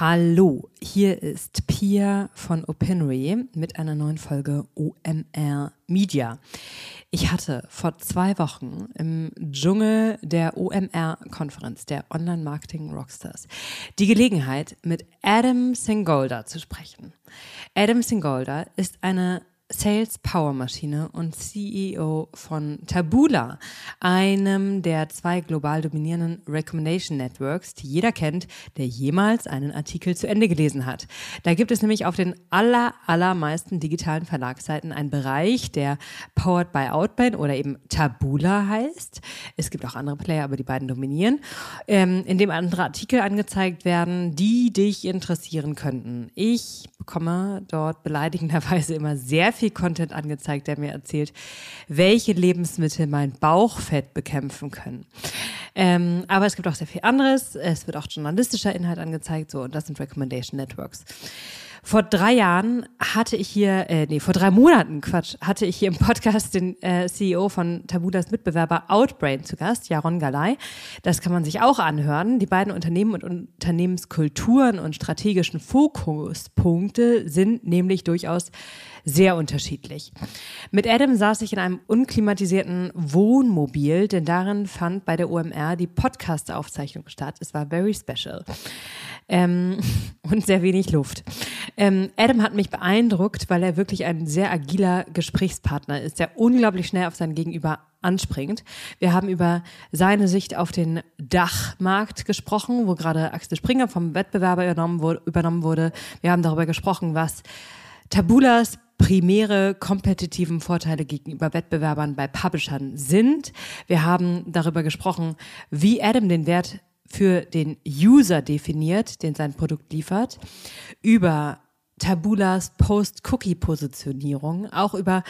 Hallo, hier ist Pia von Opinory mit einer neuen Folge OMR Media. Ich hatte vor zwei Wochen im Dschungel der OMR-Konferenz der Online Marketing Rockstars die Gelegenheit, mit Adam Singolda zu sprechen. Adam Singolda ist eine Sales Power Maschine und CEO von Tabula, einem der zwei global dominierenden Recommendation Networks, die jeder kennt, der jemals einen Artikel zu Ende gelesen hat. Da gibt es nämlich auf den aller, allermeisten digitalen Verlagsseiten einen Bereich, der Powered by Outbrain oder eben Tabula heißt. Es gibt auch andere Player, aber die beiden dominieren, ähm, in dem andere Artikel angezeigt werden, die dich interessieren könnten. Ich bekomme dort beleidigenderweise immer sehr viel Content angezeigt, der mir erzählt, welche Lebensmittel mein Bauchfett bekämpfen können. Ähm, aber es gibt auch sehr viel anderes. Es wird auch journalistischer Inhalt angezeigt, so und das sind Recommendation Networks. Vor drei Jahren hatte ich hier, äh, nee, vor drei Monaten, Quatsch, hatte ich hier im Podcast den äh, CEO von Tabulas Mitbewerber Outbrain zu Gast, Jaron Galay. Das kann man sich auch anhören. Die beiden Unternehmen und Unternehmenskulturen und strategischen Fokuspunkte sind nämlich durchaus sehr unterschiedlich. Mit Adam saß ich in einem unklimatisierten Wohnmobil, denn darin fand bei der OMR die Podcast-Aufzeichnung statt. Es war very special. Ähm, und sehr wenig Luft. Ähm, Adam hat mich beeindruckt, weil er wirklich ein sehr agiler Gesprächspartner ist, der unglaublich schnell auf sein Gegenüber anspringt. Wir haben über seine Sicht auf den Dachmarkt gesprochen, wo gerade Axel Springer vom Wettbewerber übernommen wurde. Wir haben darüber gesprochen, was Tabulas primäre kompetitiven Vorteile gegenüber Wettbewerbern bei Publishern sind. Wir haben darüber gesprochen, wie Adam den Wert für den User definiert, den sein Produkt liefert, über Tabulas Post-Cookie-Positionierung, auch über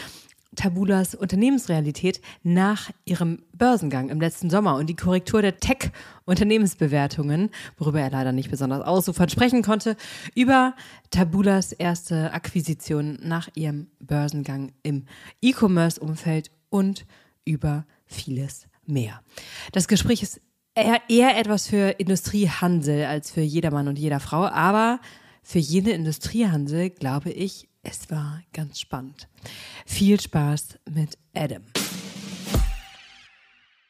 Tabulas Unternehmensrealität nach ihrem Börsengang im letzten Sommer und die Korrektur der Tech-Unternehmensbewertungen, worüber er leider nicht besonders ausufern sprechen konnte, über Tabulas erste Akquisition nach ihrem Börsengang im E-Commerce-Umfeld und über vieles mehr. Das Gespräch ist eher, eher etwas für Industriehandel als für jedermann und jeder Frau, aber für jene Industriehandel glaube ich, es war ganz spannend. Viel Spaß mit Adam.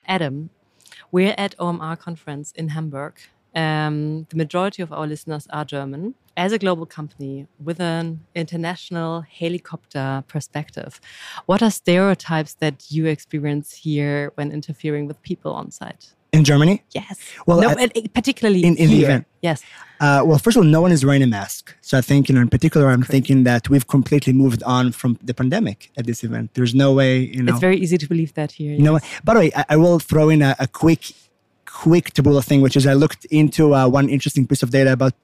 Adam, we're at OMR conference in Hamburg. Um, the majority of our listeners are German. As a global company with an international helicopter perspective, what are stereotypes that you experience here when interfering with people on site? In Germany? Yes. Well, no, I- particularly in, in the event. Yes. Uh, well, first of all, no one is wearing a mask. So I think, you know, in particular, I'm thinking that we've completely moved on from the pandemic at this event. There's no way, you know. It's very easy to believe that here. you know, yes. by the way, I, I will throw in a, a quick, quick taboola thing, which is I looked into uh, one interesting piece of data about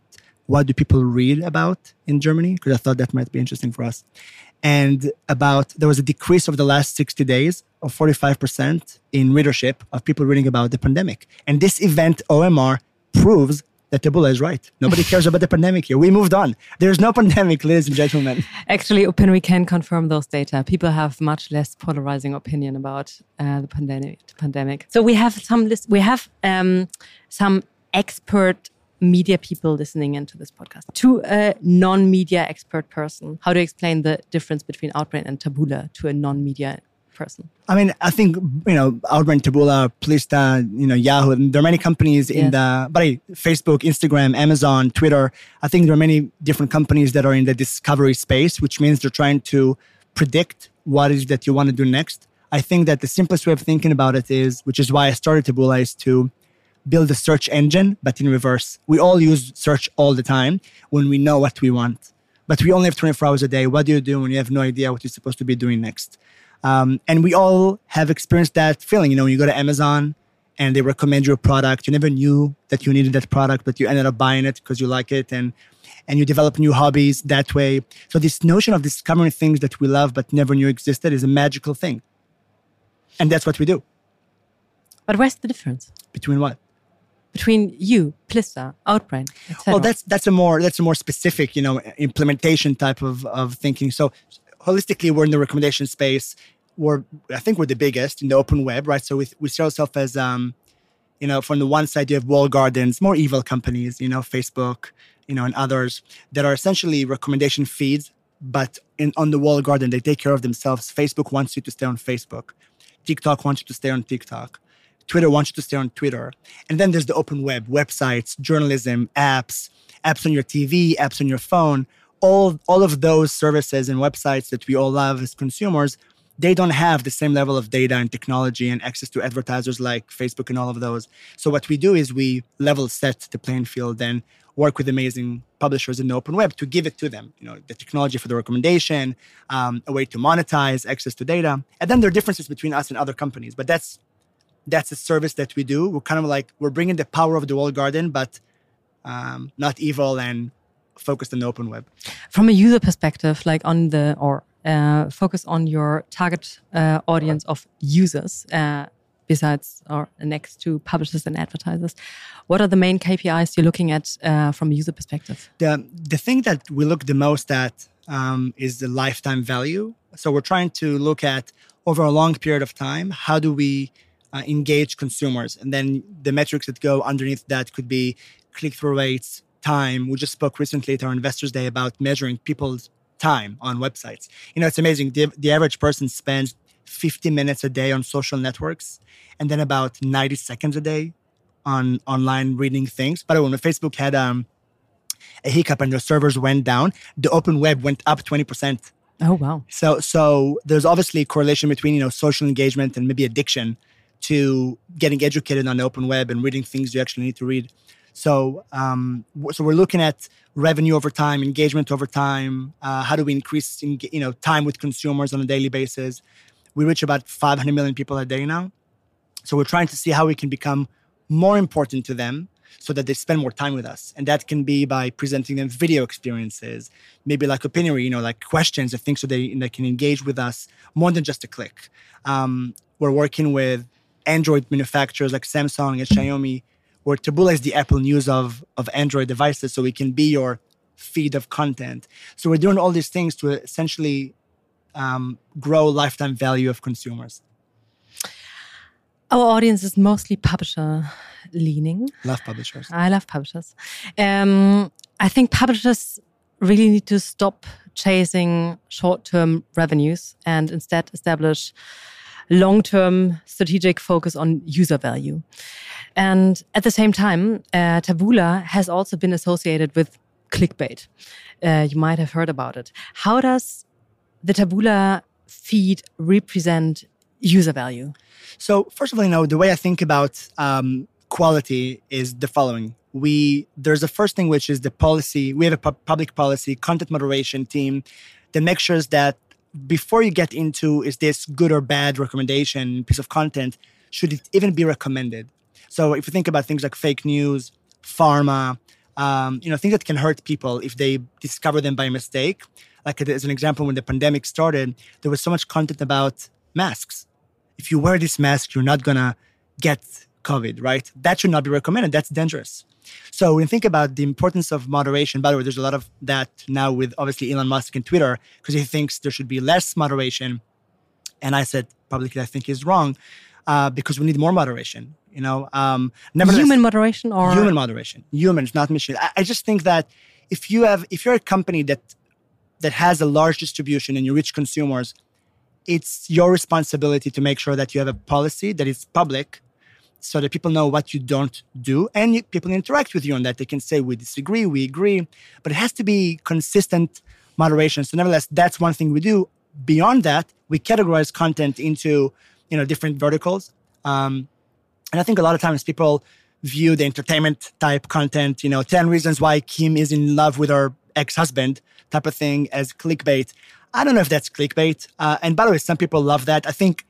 what do people read about in Germany, because I thought that might be interesting for us. And about there was a decrease over the last 60 days of 45% in readership of people reading about the pandemic. And this event, OMR, proves that Taboola is right. Nobody cares about the pandemic here. We moved on. There's no pandemic, ladies and gentlemen. Actually, Open, we can confirm those data. People have much less polarizing opinion about uh, the pandemic. Pandemic. So we have some list. We have um, some expert media people listening into this podcast. To a non-media expert person, how do you explain the difference between Outbrain and Taboola to a non-media person? I mean, I think you know, Outbrain, Taboola, Plista, you know, Yahoo. There are many companies in Yes. the, but Facebook, Instagram, Amazon, Twitter. I think there are many different companies that are in the discovery space, which means they're trying to predict what is that you want to do next. I think that the simplest way of thinking about it is, which is why I started Taboola, is to build a search engine, but in reverse. We all use search all the time when we know what we want, but we only have 24 hours a day. What do you do when you have no idea what you're supposed to be doing next? Um, and we all have experienced that feeling. You know, when you go to Amazon and they recommend you a product, you never knew that you needed that product, but you ended up buying it because you like it, and and you develop new hobbies that way. So this notion of discovering things that we love but never knew existed is a magical thing, and that's what we do. But where's the difference Between what? Between you, Plista, Outbrain. Well, that's that's a more that's a more specific, you know, implementation type of of thinking. So holistically, we're in the recommendation space. We're I think we're the biggest in the open web, right? So we we see ourselves as um, you know, from the one side you have wall gardens, more evil companies, you know, Facebook, you know, and others that are essentially recommendation feeds, but in on the wall garden, they take care of themselves. Facebook wants you to stay on Facebook. TikTok wants you to stay on TikTok. Twitter wants you to stay on Twitter. And then there's the open web, websites, journalism, apps, apps on your TV, apps on your phone. All, all of those services and websites that we all love as consumers, they don't have the same level of data and technology and access to advertisers like Facebook and all of those. So what we do is we level set the playing field and work with amazing publishers in the open web to give it to them. You know, the technology for the recommendation, um, a way to monetize access to data, and then there are differences between us and other companies. But that's that's a service that we do. We're kind of like we're bringing the power of the walled garden, but um, not evil and focused on the open web. From a user perspective, like on the or uh, focus on your target uh, audience of users. Uh, besides or next to publishers and advertisers what are the main kpis you're looking at uh, from a user perspective the, the thing that we look the most at um, is the lifetime value so we're trying to look at over a long period of time how do we uh, engage consumers and then the metrics that go underneath that could be click-through rates time we just spoke recently at our investors day about measuring people's time on websites you know it's amazing the, the average person spends 50 minutes a day on social networks and then about 90 seconds a day on online reading things. By the way, when Facebook had um, a hiccup and their servers went down, the open web went up 20%. Oh wow. So so there's obviously a correlation between, you know, social engagement and maybe addiction to getting educated on the open web and reading things you actually need to read. So um, so we're looking at revenue over time, engagement over time. Uh, how do we increase you know time with consumers on a daily basis? We reach about 500 million people a day now. So we're trying to see how we can become more important to them so that they spend more time with us. And that can be by presenting them video experiences, maybe like opinion, you know, like questions or things so they, they can engage with us more than just a click. Um, we're working with Android manufacturers like Samsung and Xiaomi, where Taboola is the Apple News of, of Android devices, so we can be your feed of content. So we're doing all these things to essentially um, grow lifetime value of consumers. Our audience is mostly publisher leaning. Love publishers. I love publishers. Um, I think publishers really need to stop chasing short term revenues and instead establish long term strategic focus on user value. And at the same time, uh, Taboola has also been associated with clickbait. Uh, you might have heard about it. How does the Taboola feed represent user value? So first of all, you know the way I think about um, quality is the following: we there's a first thing which is the policy. We have a pu- public policy content moderation team that makes sure that before you get into is this good or bad recommendation piece of content, should it even be recommended? So if you think about things like fake news, pharma, um, you know things that can hurt people if they discover them by mistake. Like as an example, when the pandemic started, there was so much content about masks if you wear this mask, you're not gonna get COVID, right? That should not be recommended. That's dangerous. So when you think about the importance of moderation, by the way, there's a lot of that now with obviously Elon Musk and Twitter because he thinks there should be less moderation. And I said publicly, I think he's wrong uh, because we need more moderation. You know, um, human moderation or human moderation, humans, not machine. I, I just think that if you have, if you're a company that that has a large distribution and you reach consumers it's your responsibility to make sure that you have a policy that is public so that people know what you don't do and you, people interact with you on that. They can say we disagree we agree but it has to be consistent moderation. So nevertheless that's one thing we do. Beyond that we categorize content into you know different verticals. Um, and i think a lot of times people view the entertainment type content you know 10 reasons why kim is in love with her ex-husband type of thing as clickbait. I don't know if that's clickbait. Uh, and by the way, some people love that. I think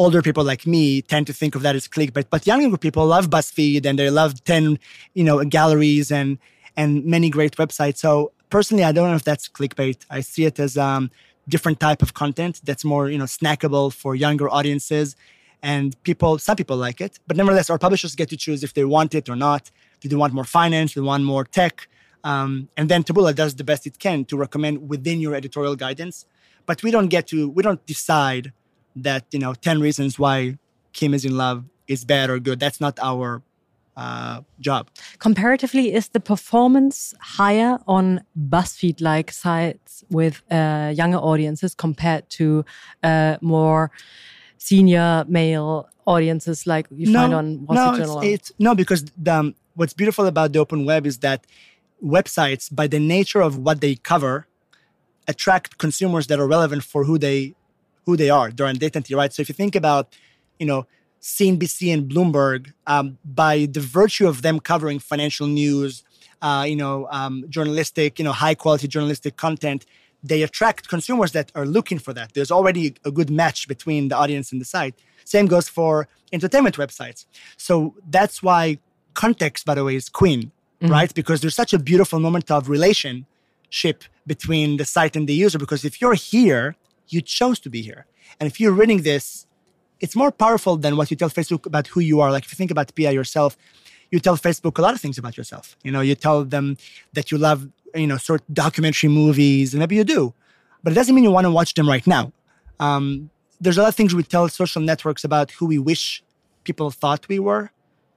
older people like me tend to think of that as clickbait, but younger people love BuzzFeed and they love 10, you know, galleries and and many great websites. So personally, I don't know if that's clickbait. I see it as um, different type of content that's more, you know, snackable for younger audiences. And people, some people like it, but nevertheless, our publishers get to choose if they want it or not. Do they want more finance? Do they want more tech? Um, and then Taboola does the best it can to recommend within your editorial guidance. But we don't get to, we don't decide that, you know, 10 reasons why Kim is in love is bad or good. That's not our uh, job. Comparatively, is the performance higher on BuzzFeed like sites with uh, younger audiences compared to uh, more senior male audiences like you no, find on Wall no, Street Journal? It's, it's, no, because the, um, what's beautiful about the open web is that websites, by the nature of what they cover, attract consumers that are relevant for who they who they are. They're identity, right? So if you think about, you know, CNBC and Bloomberg, um, by the virtue of them covering financial news, uh, you know, um, journalistic, you know, high quality journalistic content, they attract consumers that are looking for that. There's already a good match between the audience and the site. Same goes for entertainment websites. So that's why context, by the way, is queen, mm-hmm. right? Because there's such a beautiful moment of relationship between the site and the user. Because if you're here, you chose to be here. And if you're reading this, it's more powerful than what you tell Facebook about who you are. Like if you think about Pia yourself, you tell Facebook a lot of things about yourself. You know, you tell them that you love, you know, sort of documentary movies, and maybe you do, but it doesn't mean you want to watch them right now. Um, there's a lot of things we tell social networks about who we wish people thought we were,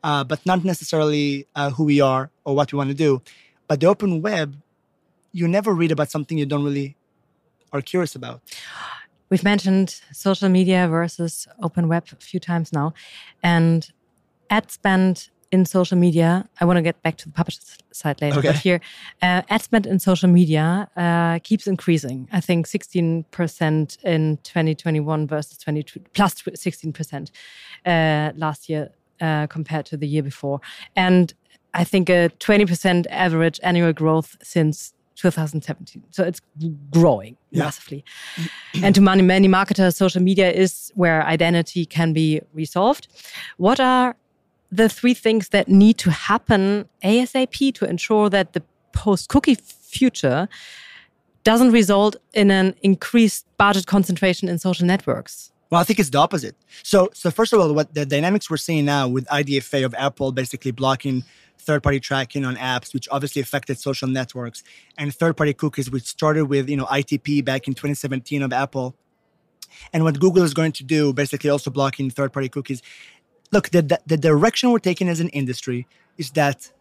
uh, but not necessarily uh, who we are or what we want to do. But the open web, you never read about something you don't really are curious about. We've mentioned social media versus open web a few times now, and ad spend in social media. I want to get back to the publisher side later, okay. but here, uh, ad spend in social media uh, keeps increasing. I think 16% in 2021 versus 22 plus 16% uh, last year uh, compared to the year before, and I think a 20% average annual growth since 2017. So it's growing yeah. massively. and to many, many marketers, social media is where identity can be resolved. What are the three things that need to happen ASAP to ensure that the post cookie future doesn't result in an increased budget concentration in social networks? Well, I think it's the opposite. So, so first of all, what the dynamics we're seeing now with IDFA of Apple basically blocking third-party tracking on apps, which obviously affected social networks, and third-party cookies, which started with you know ITP back in 2017 of Apple, and what Google is going to do, basically also blocking third-party cookies. Look, the, the, the direction we're taking as an industry is that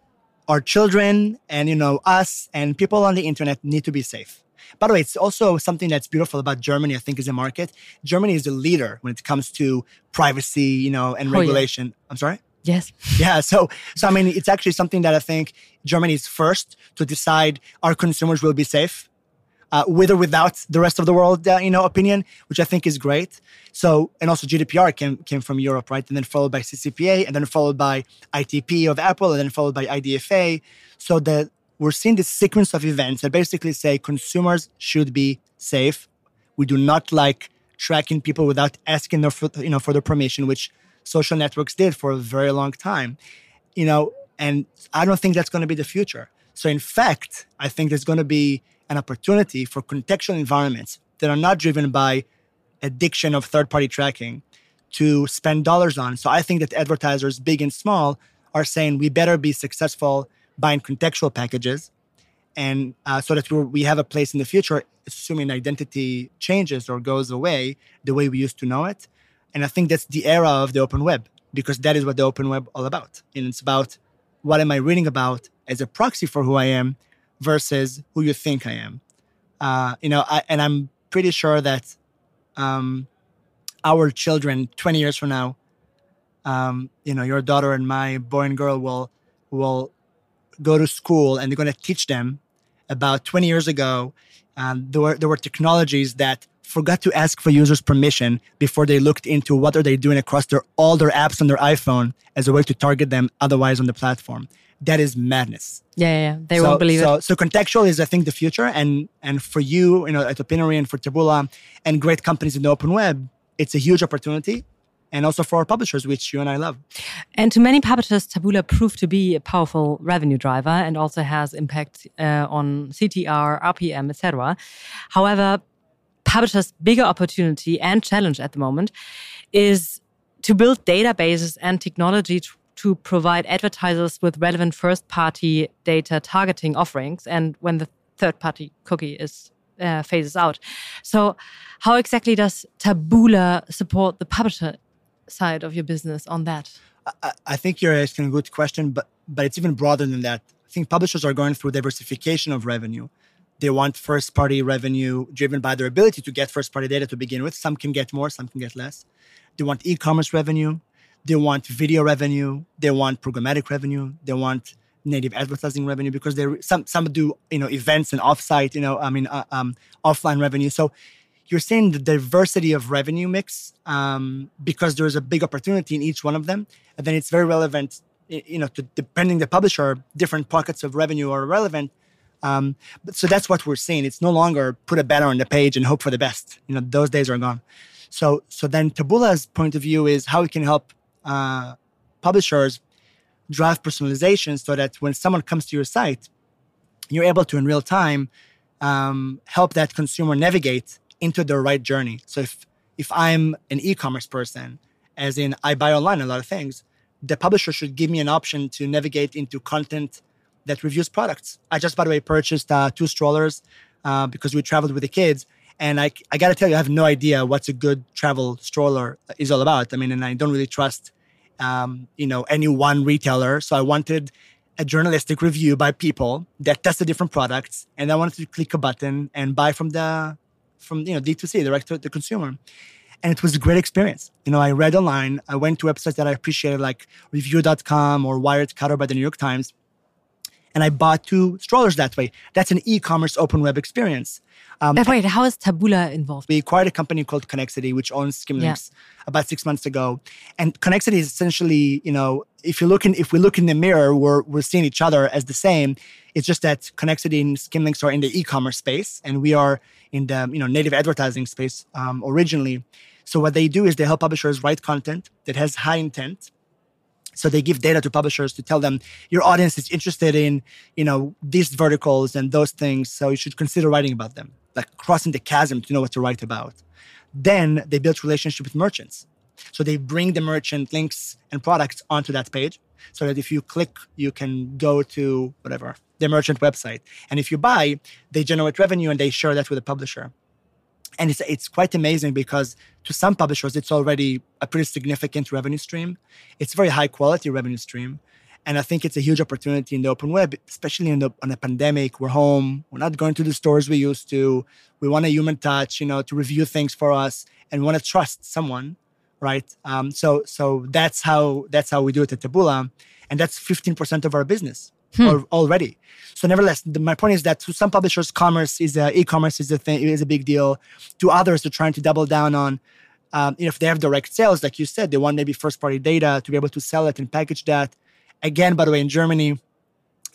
our children and you know us and people on the internet need to be safe. By the way, it's also something that's beautiful about Germany, I think, as a market. Germany is a leader when it comes to privacy, you know, and regulation. Oh, yeah. I'm sorry? Yes. Yeah. So, so I mean, it's actually something that I think Germany is first to decide our consumers will be safe, uh, with or without the rest of the world, uh, you know, opinion, which I think is great. So, and also GDPR came came from Europe, right? And then followed by CCPA, and then followed by ITP of Apple, and then followed by IDFA. So that we're seeing this sequence of events that basically say consumers should be safe. We do not like tracking people without asking their, you know, for their permission, which social networks did for a very long time. You know, and I don't think that's going to be the future. So, in fact, I think there's going to be an opportunity for contextual environments that are not driven by addiction of third party tracking to spend dollars on. So, I think that advertisers, big and small, are saying we better be successful buying contextual packages and uh, so that we have a place in the future assuming identity changes or goes away the way we used to know it and I think that's the era of the open web because that is what the open web all about. And it's about what am I reading about as a proxy for who I am versus who you think I am. Uh, you know, I, and I'm pretty sure that um, our children, 20 years from now, um, you know, your daughter and my boy and girl will will go to school and they're going to teach them about 20 years ago. Um, there were there were technologies that forgot to ask for users permission before they looked into what are they doing across their all their apps on their iphone as a way to target them otherwise on the platform that is madness yeah, yeah, yeah. they so, won't believe so, it so contextual is i think the future and and for you you know at Opinary and for taboola and great companies in the open web it's a huge opportunity and also for our publishers, which you and I love. And to many publishers, Taboola proved to be a powerful revenue driver and also has impact uh, on CTR, RPM, etc. However, publishers' bigger opportunity and challenge at the moment is to build databases and technology to, to provide advertisers with relevant first party data targeting offerings and when the third party cookie is uh, phases out. So, how exactly does Taboola support the publisher side of your business on that? I, I think you're asking a good question, but but it's even broader than that. I think publishers are going through diversification of revenue. They want first party revenue driven by their ability to get first party data to begin with. Some can get more, some can get less. They want e commerce revenue. They want video revenue. They want programmatic revenue. They want native advertising revenue because they some some do you know events and offsite you know I mean uh, um, offline revenue. So you're seeing the diversity of revenue mix um, because there's a big opportunity in each one of them, and then it's very relevant. You know, to depending the publisher, different pockets of revenue are relevant. Um, but so that's what we're seeing. It's no longer put a banner on the page and hope for the best. You know, those days are gone. So so then Taboola's point of view is how we can help uh, publishers drive personalization so that when someone comes to your site, you're able to in real time um, help that consumer navigate into the right journey. So if if I'm an e-commerce person, as in I buy online a lot of things, the publisher should give me an option to navigate into content that reviews products. I just, by the way, purchased uh, two strollers uh, because we traveled with the kids. And I, I got to tell you, I have no idea what's a good travel stroller is all about. I mean, and I don't really trust, um, you know, any one retailer. So I wanted a journalistic review by people that tested different products, and I wanted to click a button and buy from the from you know D2C, direct to the consumer. And it was a great experience. You know, I read online, I went to websites that I appreciated, like review.com or Wirecutter by the New York Times. And I bought two strollers that way. That's an e-commerce open web experience. Um, wait, how is Taboola involved? We acquired a company called Connexity, which owns Skimlinks yeah. about six months ago. And Connexity is essentially, you know, if you look in, if we look in the mirror, we're we're seeing each other as the same. It's just that Connexity and Skimlinks are in the e-commerce space, and we are in the you know native advertising space um, originally. So what they do is they help publishers write content that has high intent. So they give data to publishers to tell them your audience is interested in you know these verticals and those things, so you should consider writing about them, like crossing the chasm to know what to write about. Then they build relationship with merchants. So they bring the merchant links and products onto that page so that if you click, you can go to whatever the merchant website. And if you buy, they generate revenue and they share that with the publisher. And it's it's quite amazing because to some publishers, it's already a pretty significant revenue stream. It's a very high quality revenue stream. And I think it's a huge opportunity in the open web, especially in the on a pandemic. We're home. We're not going to the stores we used to. We want a human touch, you know, to review things for us and want to trust someone right? Um, so so that's how that's how we do it at Taboola, and that's 15% of our business hmm. already. So nevertheless, the, my point is that to some publishers, commerce is a, e-commerce is a thing is a big deal. To others, they're trying to double down on. Um, if they have direct sales, like you said, they want maybe first-party data to be able to sell it and package that. Again, by the way, in Germany,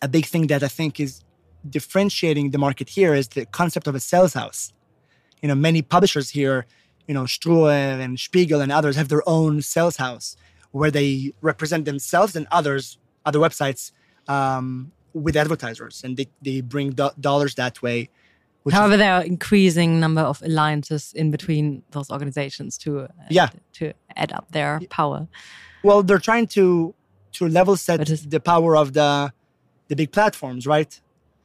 a big thing that I think is differentiating the market here is the concept of a sales house. You know, many publishers here you know, Ströer and Spiegel and others have their own sales house where they represent themselves and others, other websites, um, with advertisers, and they, they bring do- dollars that way. However, is, there are increasing number of alliances in between those organizations to uh, yeah to add up their power. Well, they're trying to to level set the power of the the big platforms, right?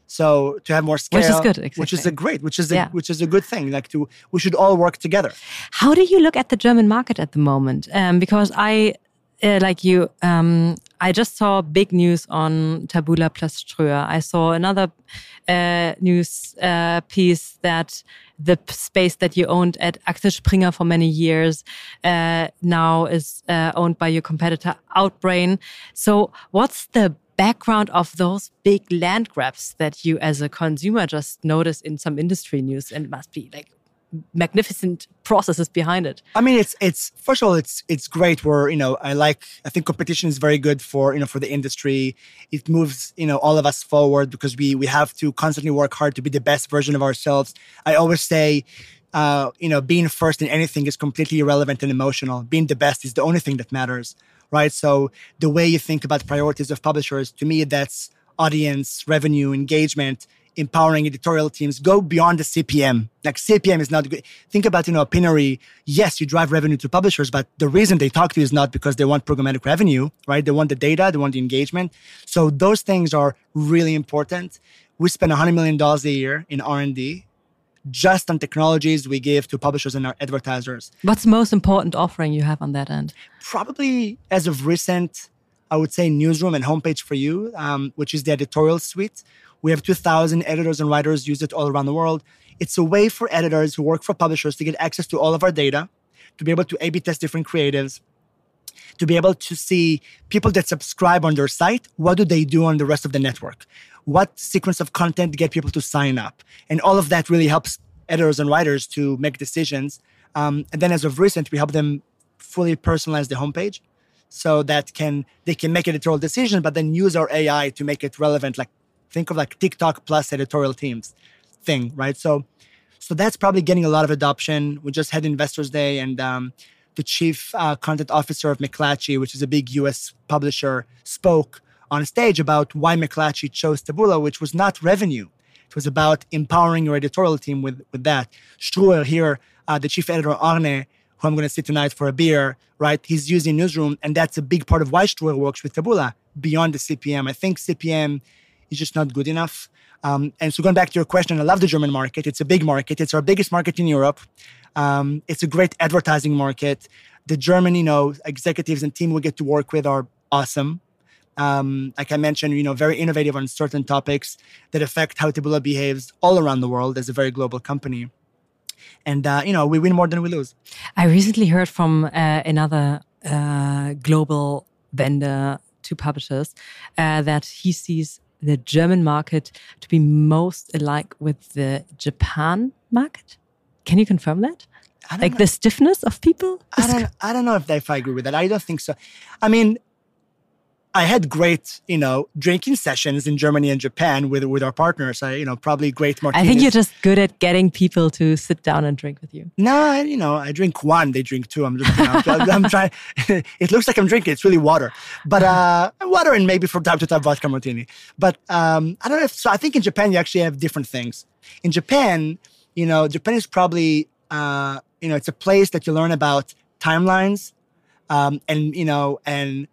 So to have more scale, which is good, exactly. which is a great, which is a, yeah. which is a good thing. Like to, we should all work together. How do you look at the German market at the moment? Um, because I, uh, like you, um, I just saw big news on Taboola plus Ströer. I saw another uh, news uh, piece that the space that you owned at Axel Springer for many years uh, now is uh, owned by your competitor Outbrain. So, what's the background of those big land grabs that you as a consumer just notice in some industry news and must be like magnificent processes behind it. I mean it's it's first of all it's it's great where you know i like i think competition is very good for you know for the industry. It moves you know all of us forward because we we have to constantly work hard to be the best version of ourselves. I always say uh, you know being first in anything is completely irrelevant and emotional. Being the best is the only thing that matters right? So the way you think about priorities of publishers, to me, that's audience, revenue, engagement, empowering editorial teams. Go beyond the CPM. Like CPM is not good. Think about, you know, Opinary. Yes, you drive revenue to publishers, but the reason they talk to you is not because they want programmatic revenue, right? They want the data, they want the engagement. So those things are really important. We spend $100 million a year in R&D just on technologies we give to publishers and our advertisers. What's the most important offering you have on that end? Probably as of recent, I would say Newsroom and Homepage for You, um, which is the editorial suite. We have 2,000 editors and writers use it all around the world. It's a way for editors who work for publishers to get access to all of our data, to be able to A/B test different creatives, to be able to see people that subscribe on their site, what do they do on the rest of the network? What sequence of content get people to sign up? And all of that really helps editors and writers to make decisions. Um, and then as of recent, we help them fully personalize the homepage so that can they can make editorial decisions, but then use our AI to make it relevant. Like think of like TikTok plus editorial teams thing, right? So so that's probably getting a lot of adoption. We just had Investors Day, and um, the chief uh, content officer of McClatchy, which is a big US publisher, spoke on stage about why McClatchy chose Taboola, which was not revenue. It was about empowering your editorial team with, with that. Ströer here, uh, the chief editor, Arne, who I'm going to see tonight for a beer, right? He's using Newsroom, and that's a big part of why Ströer works with Taboola beyond the CPM. I think CPM is just not good enough. Um, and so going back to your question, I love the German market. It's a big market. It's our biggest market in Europe. Um, it's a great advertising market. The German, you know, executives and team we get to work with are awesome. Um, like I mentioned, you know, very innovative on certain topics that affect how Taboola behaves all around the world as a very global company. And uh, you know, we win more than we lose. I recently heard from uh, another uh, global vendor to publishers uh, that he sees the German market to be most alike with the Japan market. Can you confirm that? Like know. the stiffness of people? I don't, I don't know if, if I agree with that. I don't think so. I mean, I had great, you know, drinking sessions in Germany and Japan with with our partners. I, you know, probably great martinis. I think you're just good at getting people to sit down and drink with you. No, I, you know, I drink one, they drink two. I'm just, you know, I'm, I'm trying. it looks like I'm drinking. It's really water, but uh, water and maybe from time to time vodka martini. But um, I don't know if so. I think in Japan you actually have different things. In Japan, you know, Japan is probably, uh, you know, it's a place that you learn about timelines, um, and you know, and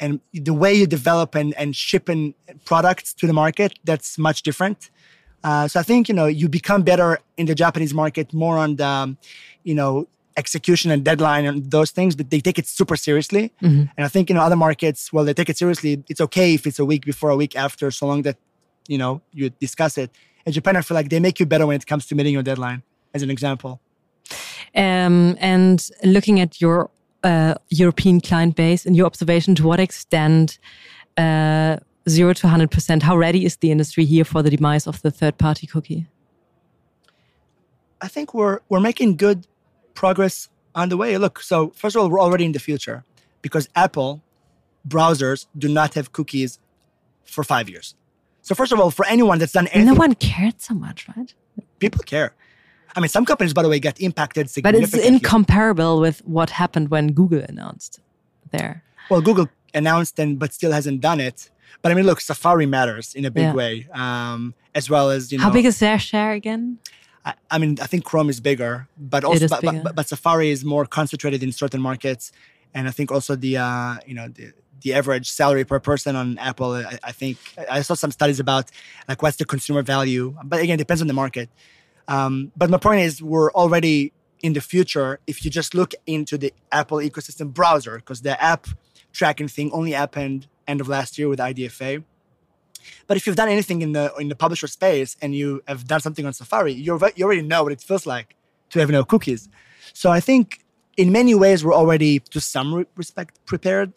and the way you develop and, and ship in products to the market that's much different. Uh, so i think you know you become better in the japanese market more on the um, you know execution and deadline and those things but they take it super seriously. Mm-hmm. and i think in other markets well they take it seriously. It's okay if it's a week before a week after so long that you know you discuss it. In japan i feel like they make you better when it comes to meeting your deadline as an example. Um, and looking at your uh, European client base, in your observation, to what extent uh, zero to 100%, how ready is the industry here for the demise of the third party cookie? I think we're, we're making good progress on the way. Look, so first of all, we're already in the future because Apple browsers do not have cookies for five years. So first of all, for anyone that's done anything, no one cared so much, right? People care. I mean, some companies, by the way, get impacted significantly. But it's incomparable with what happened when Google announced there. Well, Google announced and but still hasn't done it. But I mean, look, Safari matters in a big Yeah. way, um, as well as you know. How big is their share again? I, I mean, I think Chrome is bigger, but also, but, bigger. But, but Safari is more concentrated in certain markets, and I think also the uh, you know the the average salary per person on Apple. I, I think I saw some studies about like what's the consumer value, but again, it depends on the market. Um, but my point is, we're already in the future. If you just look into the Apple ecosystem browser, because the app tracking thing only happened end of last year with IDFA. But if you've done anything in the in the publisher space and you have done something on Safari, you're, you already know what it feels like to have no cookies. So I think in many ways we're already to some respect prepared.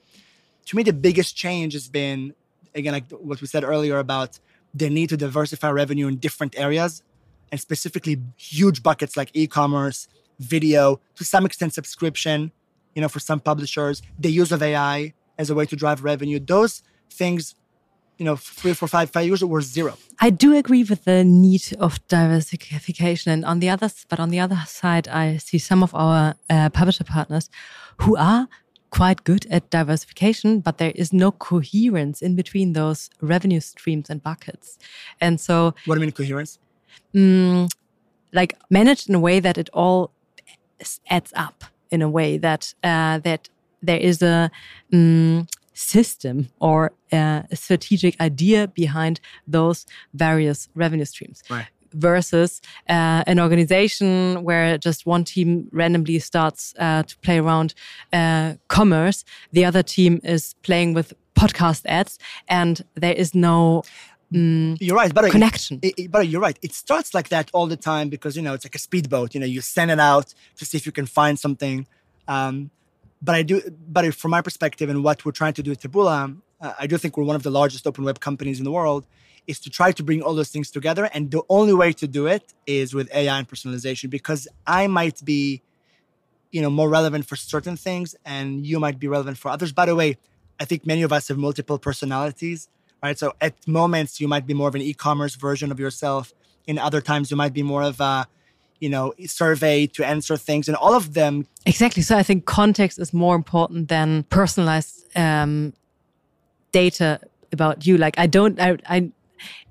To me, the biggest change has been again like what we said earlier about the need to diversify revenue in different areas and specifically huge buckets like e-commerce, video, to some extent subscription. You know, for some publishers, the use of AI as a way to drive revenue. Those things, you know, three, four, five, five years ago were zero. I do agree with the need of diversification, and on the other, but on the other side, I see some of our uh, publisher partners who are quite good at diversification, but there is no coherence in between those revenue streams and buckets, and so What do you mean coherence? Mm, like managed in a way that it all adds up in a way that uh, that there is a mm, system or uh, a strategic idea behind those various revenue streams. Right. versus uh, an organization where just one team randomly starts uh, to play around uh, commerce, the other team is playing with podcast ads, and there is no Mm, you're right, but connection. It, it, but you're right. It starts like that all the time because you know it's like a speedboat. You know, you send it out to see if you can find something. Um, but I do. But from my perspective and what we're trying to do at Taboola, uh, I do think we're one of the largest open web companies in the world. Is to try to bring all those things together, and the only way to do it is with AI and personalization. Because I might be, you know, more relevant for certain things, and you might be relevant for others. By the way, I think many of us have multiple personalities right? So at moments you might be more of an e-commerce version of yourself. In other times you might be more of a, you know, survey to answer things, and all of them. Exactly. So I think context is more important than personalized um, data about you. Like I don't, I, I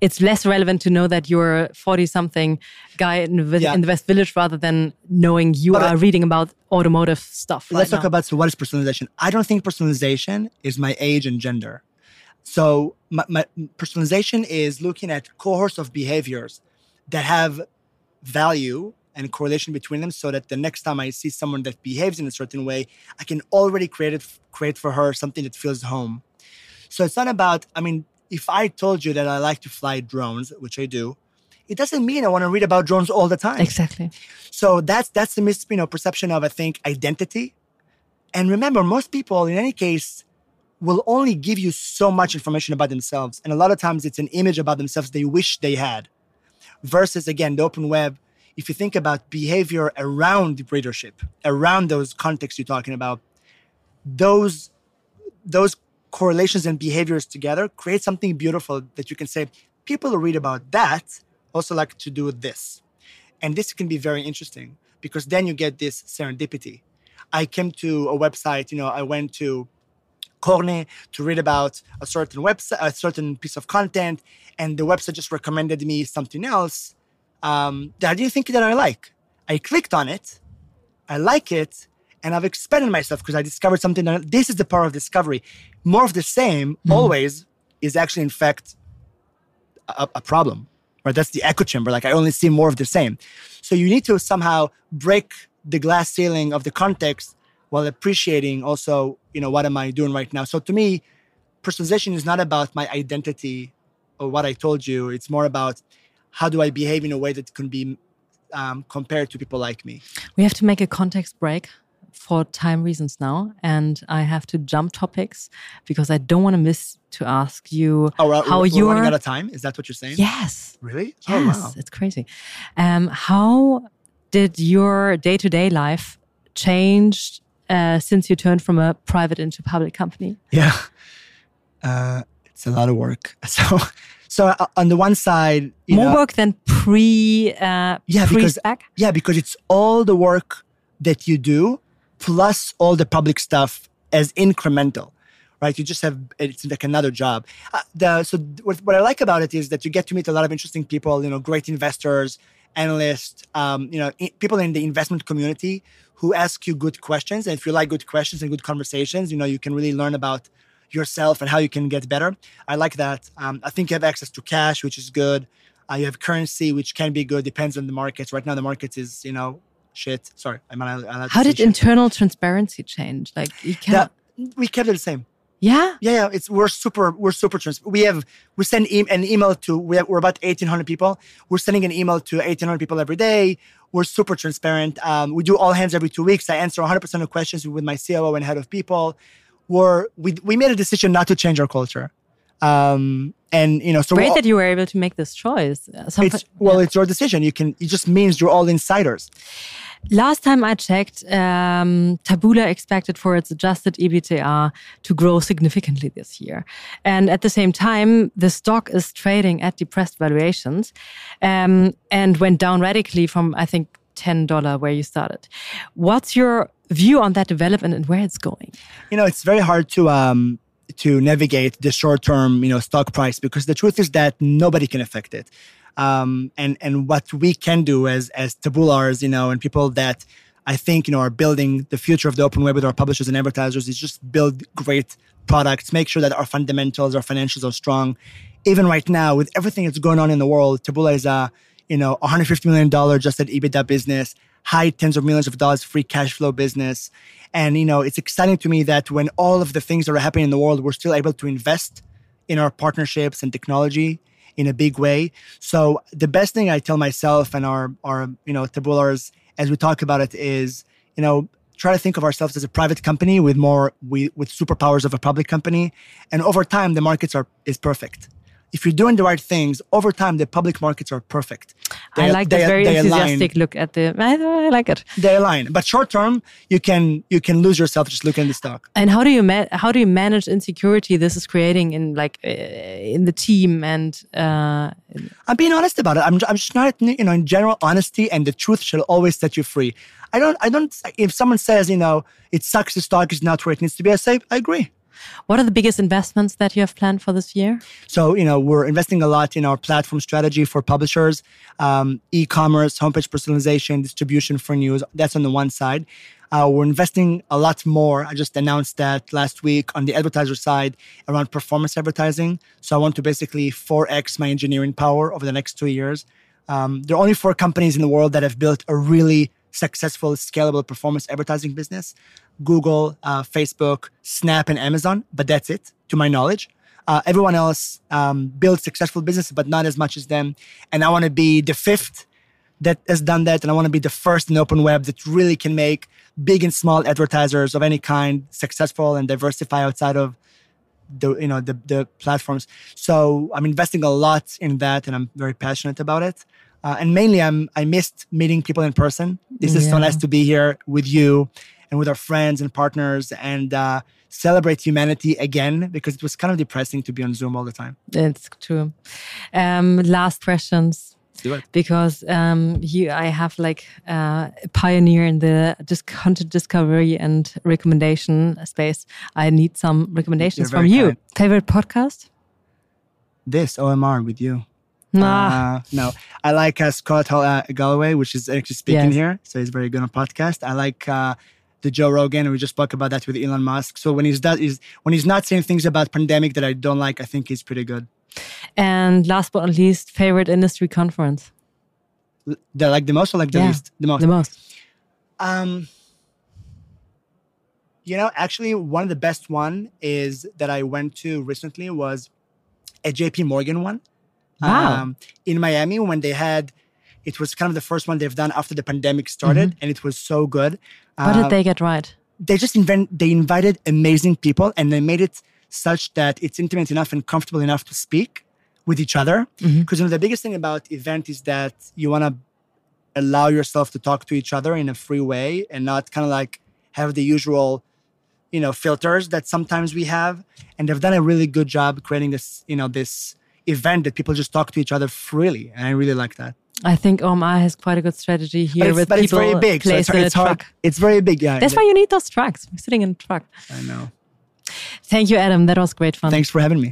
it's less relevant to know that you're a 40 something guy in the, yeah. in the West Village rather than knowing you but are I, reading about automotive stuff. Let's right talk about so what is personalization. I don't think personalization is my age and gender. So my, my personalization is looking at cohorts of behaviors that have value and correlation between them so that the next time I see someone that behaves in a certain way, I can already create it, create for her something that feels home. So it's not about, I mean, if I told you that I like to fly drones, which I do, it doesn't mean I want to read about drones all the time. Exactly. So that's that's the mis you know perception of I think identity. And remember, most people in any case will only give you so much information about themselves. And a lot of times it's an image about themselves they wish they had. Versus, again, the open web, if you think about behavior around readership, around those contexts you're talking about, those, those correlations and behaviors together create something beautiful that you can say, people read about that also like to do this. And this can be very interesting because then you get this serendipity. I came to a website, you know, I went to Korney to read about a certain website, a certain piece of content, and the website just recommended me something else um, that I didn't think that I like. I clicked on it, I like it, and I've expanded myself because I discovered something that this is the power of discovery. More of the same mm-hmm. always is actually, in fact, a, a problem. Right? That's the echo chamber. Like I only see more of the same. So you need to somehow break the glass ceiling of the context while appreciating also, you know, what am I doing right now? So to me, personalization is not about my identity or what I told you. It's more about how do I behave in a way that can be um, compared to people like me. We have to make a context break for time reasons now, and I have to jump topics because I don't want to miss to ask you oh, well, how you're running out of time. Is that what you're saying? Yes. Really? Yes. Oh, wow. It's crazy. Um, how did your day to day life change uh, since you turned from a private into a public company? Yeah, uh, it's a lot of work. So, so uh, on the one side, more know, work than pre. Uh, yeah, because yeah, because it's all the work that you do plus all the public stuff as incremental right? You just have it's like another job. Uh, the, so what, what, I like about it is that you get to meet a lot of interesting people, you know, great investors, analysts, um, you know, people in the investment community who ask you good questions. And if you like good questions and good conversations, you know, you can really learn about yourself and how you can get better. I like that. Um, I think you have access to cash, which is good. Uh, you have currency, which can be good. Depends on the markets. Right now, the market is, you know, shit. Sorry, I'm. How did internal transparency change? Like you we kept it the same. Yeah. Yeah, yeah. It's we're super we're super trans. We have we send e- an email to we have, we're about eighteen hundred people. We're sending an email to eighteen hundred people every day. We're super transparent. Um, we do all hands every two weeks. I answer one hundred percent of questions with my COO and head of people. We're we we made a decision not to change our culture. Um, and you know, so great that you were able to make this choice. Some, it's, well, yeah. it's your decision. You can. It just means you're all insiders. Last time I checked, um, expected for its adjusted EBITDA to grow significantly this year. And at the same time, the stock is trading at depressed valuations um, and went down radically from, I think, $10 where you started. What's your view on that development and where it's going? You know, it's very hard to. Um, to navigate the short-term, you know, stock price because the truth is that nobody can affect it um, and and what we can do as as taboolars, you know, and people that I think you know are building the future of the open web with our publishers and advertisers is just build great products, make sure that our fundamentals, our financials are strong. Even right now, with everything that's going on in the world, Taboola is a you know, 150 million dollar adjusted EBITDA business, high tens of millions of dollars free cash flow business. And you know, it's exciting to me that when all of the things that are happening in the world, we're still able to invest in our partnerships and technology in a big way. So the best thing I tell myself and our our you know Taboolars as we talk about it is, you know, try to think of ourselves as a private company with more we, with superpowers of a public company, and over time the markets are is perfect if you're doing the right things over time, the public markets are perfect. They, I like they, very they enthusiastic align. look at the. I, I, like it. They align, but short term, you can you can lose yourself just looking at the stock. And how do you ma- how do you manage insecurity this is creating in like uh, in the team and? Uh, I'm being honest about it. I'm I'm just not you know in general honesty and the truth shall always set you free. I don't I don't if someone says you know it sucks the stock is not where it needs to be. I say I agree. What are the biggest investments that you have planned for this year? So, you know, we're investing a lot in our platform strategy for publishers, um, e commerce, homepage personalization, distribution for news. That's on the one side. Uh, we're investing a lot more. I just announced that last week on the advertiser side around performance advertising. So I want to basically 4x my engineering power over the next two years. Um, there are only four companies in the world that have built a really successful, scalable performance advertising business. Google, uh, Facebook, Snap, and Amazon, but that's it, to my knowledge. Uh, everyone else um, builds successful businesses, but not as much as them. And I want to be the fifth that has done that, and I want to be the first in open web that really can make big and small advertisers of any kind successful and diversify outside of the you know the the platforms. So I'm investing a lot in that, and I'm very passionate about it. Uh, and mainly, I'm I missed meeting people in person. This is yeah. so nice to be here with you and with our friends and partners and uh, celebrate humanity again because it was kind of depressing to be on Zoom all the time. It's true. Um, last questions. Because um, you, I have like uh, a pioneer in the just content discovery and recommendation space. I need some recommendations from you. Kind. Favorite podcast? This OMR with you. Nah. Uh, no, I like uh, Scott uh, Galloway, which is actually speaking yes. here, so he's very good on podcast. I like uh, the Joe Rogan, and we just spoke about that with Elon Musk. So when he's that is when he's not saying things about pandemic that I don't like, I think he's pretty good. And last but not least, favorite industry conference. The like the most or like the yeah, least? The most. The most. Um. You know, actually, one of the best one is that I went to recently was a JP Morgan one. Wow. Um, in Miami when they had it was kind of the first one they've done after the pandemic started, mm-hmm. and it was so good. What did uh, they get right? They just invent. They invited amazing people, and they made it such that it's intimate enough and comfortable enough to speak with each other. Because mm-hmm. you know, the biggest thing about event is that you want to allow yourself to talk to each other in a free way and not kind of like have the usual you know filters that sometimes we have and they've done a really good job creating this you know this event that people just talk to each other freely and i really like that I think OMR has quite a good strategy here with but people it's very big. So it's, it's hard. Truck. It's very big. Yeah. That's why you need those trucks. We're sitting in a truck. I know. Thank you, Adam. That was great fun. Thanks for having me.